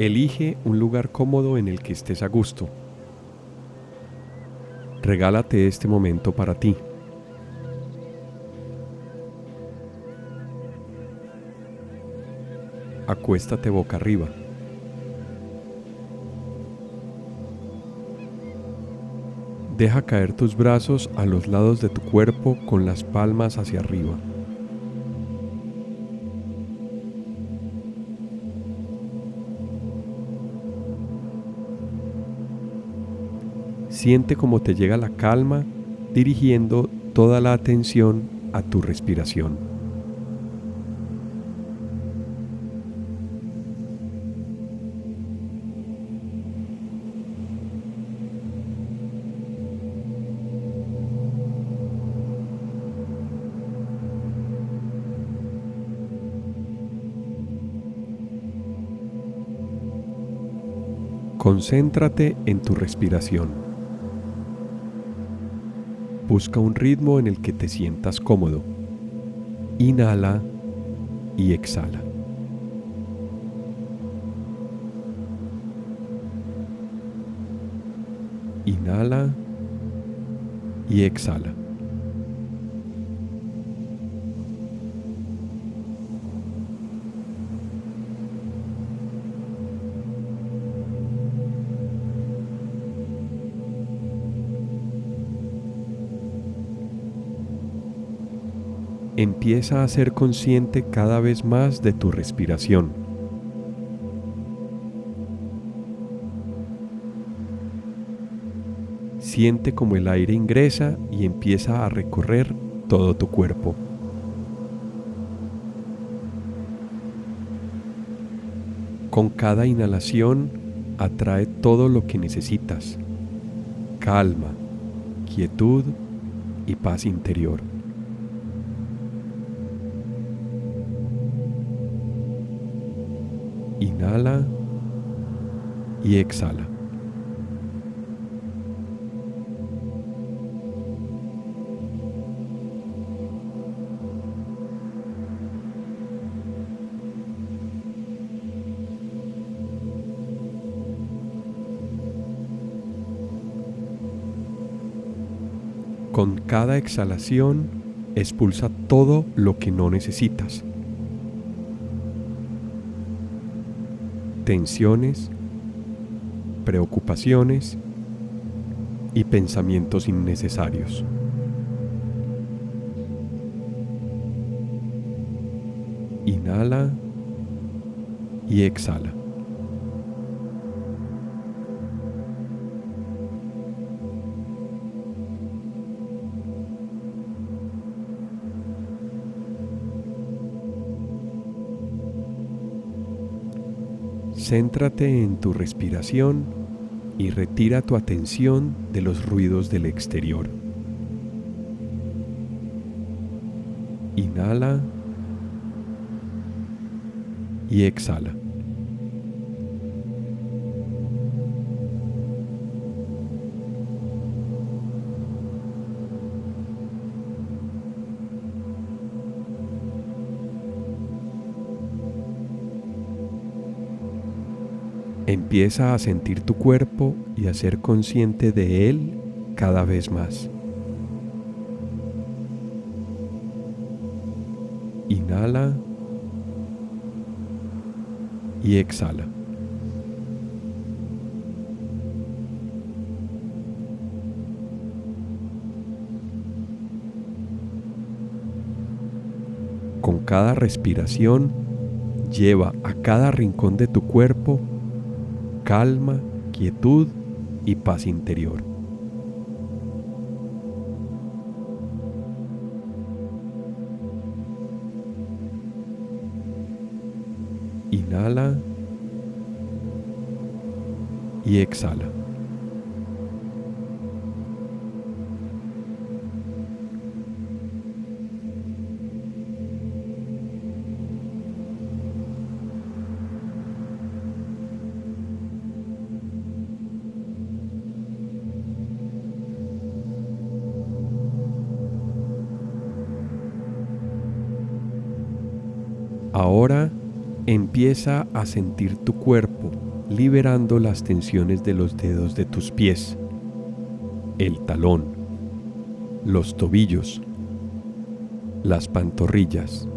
Elige un lugar cómodo en el que estés a gusto. Regálate este momento para ti. Acuéstate boca arriba. Deja caer tus brazos a los lados de tu cuerpo con las palmas hacia arriba. Siente cómo te llega la calma dirigiendo toda la atención a tu respiración. Concéntrate en tu respiración. Busca un ritmo en el que te sientas cómodo. Inhala y exhala. Inhala y exhala. Empieza a ser consciente cada vez más de tu respiración. Siente como el aire ingresa y empieza a recorrer todo tu cuerpo. Con cada inhalación atrae todo lo que necesitas. Calma, quietud y paz interior. Inhala y exhala. Con cada exhalación expulsa todo lo que no necesitas. Tensiones, preocupaciones y pensamientos innecesarios. Inhala y exhala. Céntrate en tu respiración y retira tu atención de los ruidos del exterior. Inhala y exhala. Empieza a sentir tu cuerpo y a ser consciente de él cada vez más. Inhala y exhala. Con cada respiración, lleva a cada rincón de tu cuerpo calma, quietud y paz interior. Inhala y exhala. Empieza a sentir tu cuerpo liberando las tensiones de los dedos de tus pies, el talón, los tobillos, las pantorrillas,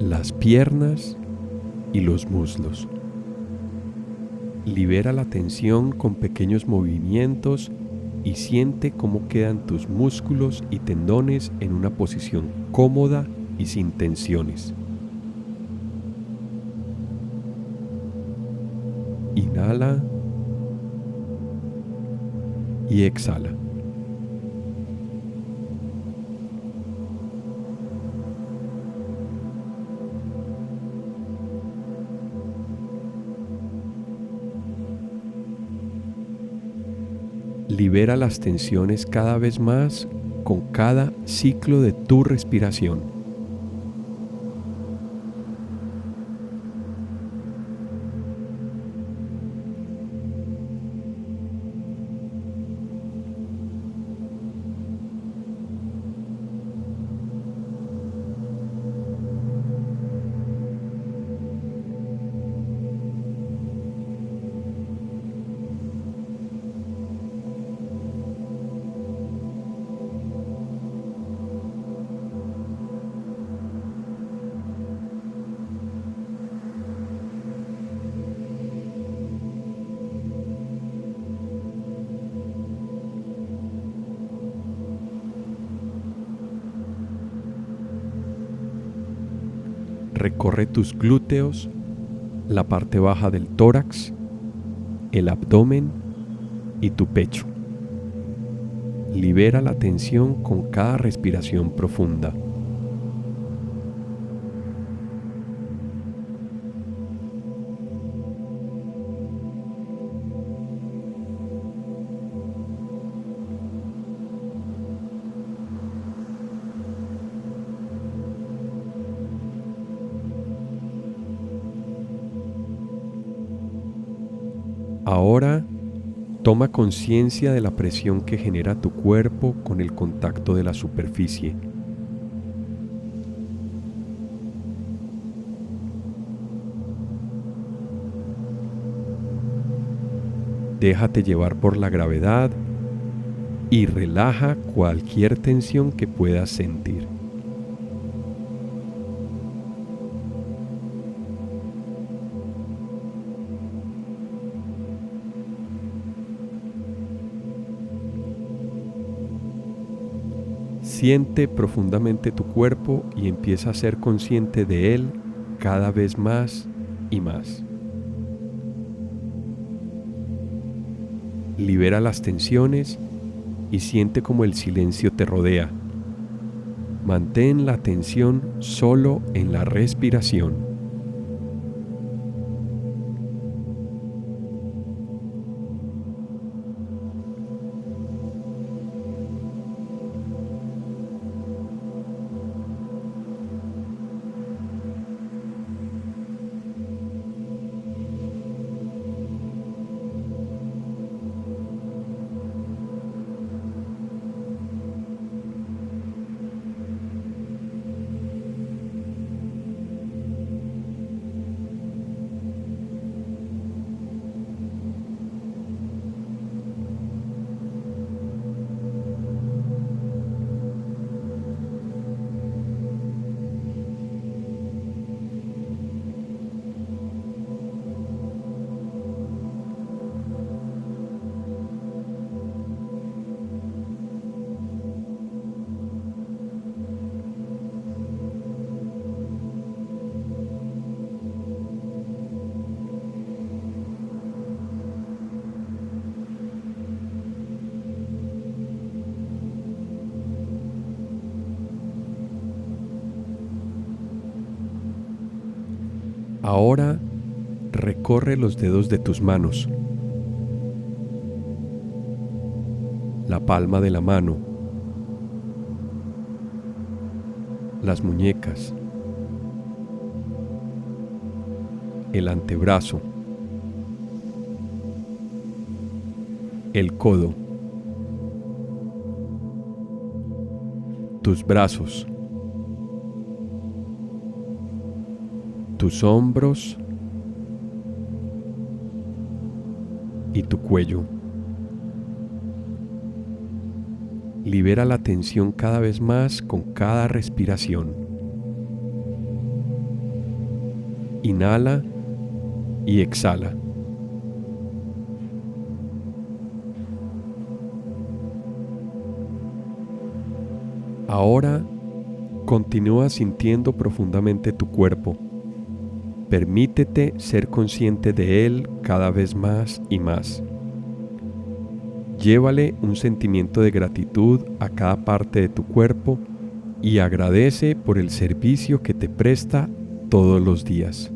las piernas y los muslos. Libera la tensión con pequeños movimientos y siente cómo quedan tus músculos y tendones en una posición cómoda y sin tensiones. Inhala y exhala. Libera las tensiones cada vez más con cada ciclo de tu respiración. Recorre tus glúteos, la parte baja del tórax, el abdomen y tu pecho. Libera la tensión con cada respiración profunda. Ahora toma conciencia de la presión que genera tu cuerpo con el contacto de la superficie. Déjate llevar por la gravedad y relaja cualquier tensión que puedas sentir. Siente profundamente tu cuerpo y empieza a ser consciente de él cada vez más y más. Libera las tensiones y siente como el silencio te rodea. Mantén la atención solo en la respiración. Ahora recorre los dedos de tus manos, la palma de la mano, las muñecas, el antebrazo, el codo, tus brazos, tus hombros y tu cuello. Libera la tensión cada vez más con cada respiración. Inhala y exhala. Ahora continúa sintiendo profundamente tu cuerpo. Permítete ser consciente de él cada vez más y más. Llévale un sentimiento de gratitud a cada parte de tu cuerpo y agradece por el servicio que te presta todos los días.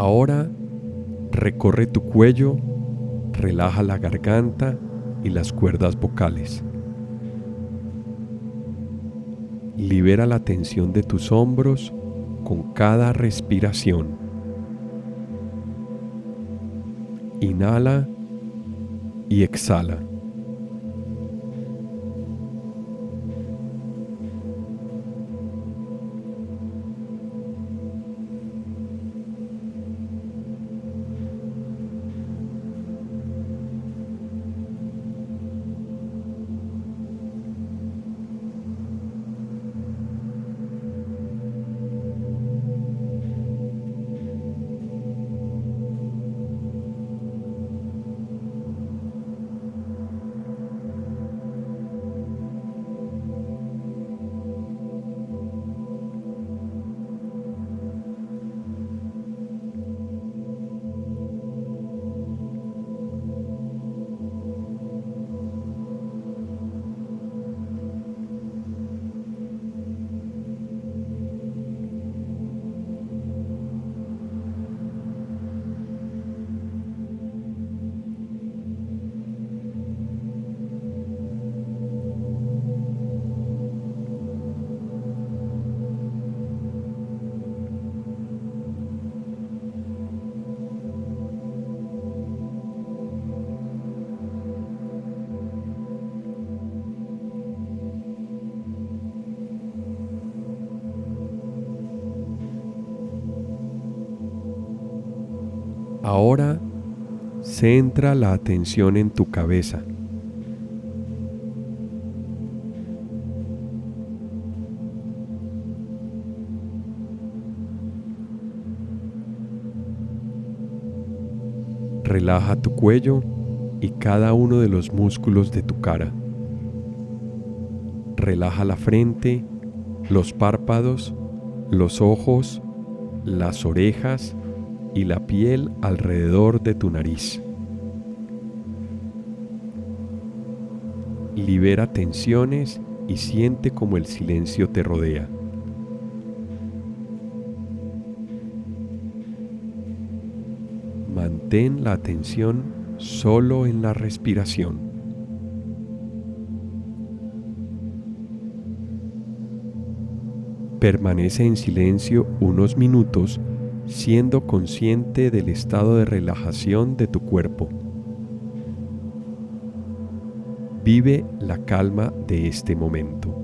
Ahora recorre tu cuello, relaja la garganta y las cuerdas vocales. Libera la tensión de tus hombros con cada respiración. Inhala y exhala. Ahora centra la atención en tu cabeza. Relaja tu cuello y cada uno de los músculos de tu cara. Relaja la frente, los párpados, los ojos, las orejas y la piel alrededor de tu nariz. Libera tensiones y siente como el silencio te rodea. Mantén la atención solo en la respiración. Permanece en silencio unos minutos siendo consciente del estado de relajación de tu cuerpo. Vive la calma de este momento.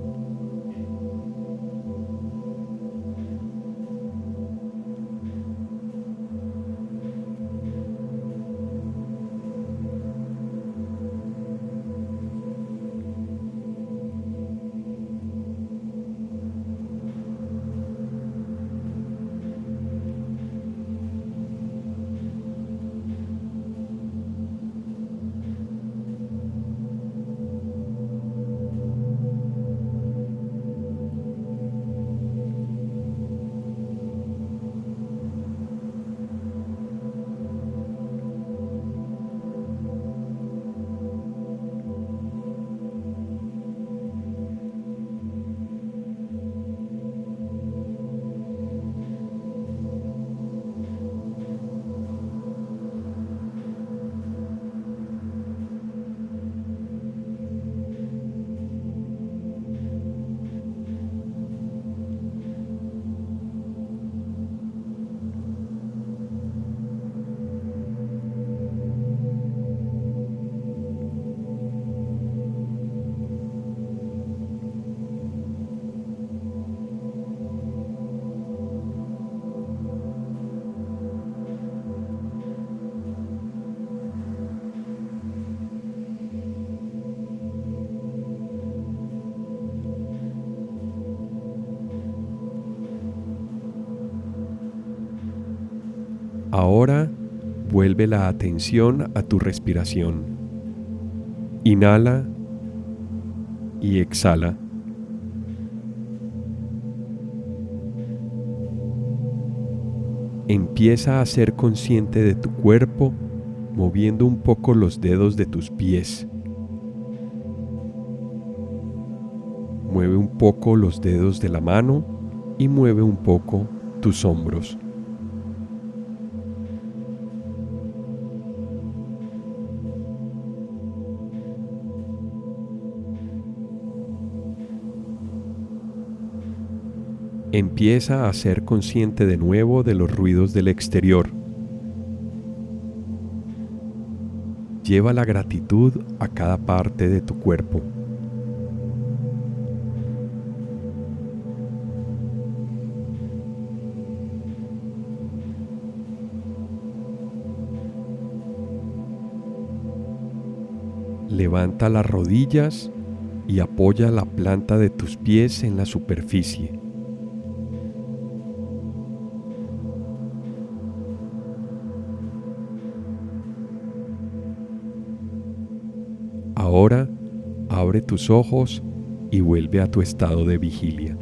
Ahora vuelve la atención a tu respiración. Inhala y exhala. Empieza a ser consciente de tu cuerpo moviendo un poco los dedos de tus pies. Mueve un poco los dedos de la mano y mueve un poco tus hombros. Empieza a ser consciente de nuevo de los ruidos del exterior. Lleva la gratitud a cada parte de tu cuerpo. Levanta las rodillas y apoya la planta de tus pies en la superficie. Tus ojos y vuelve a tu estado de vigilia.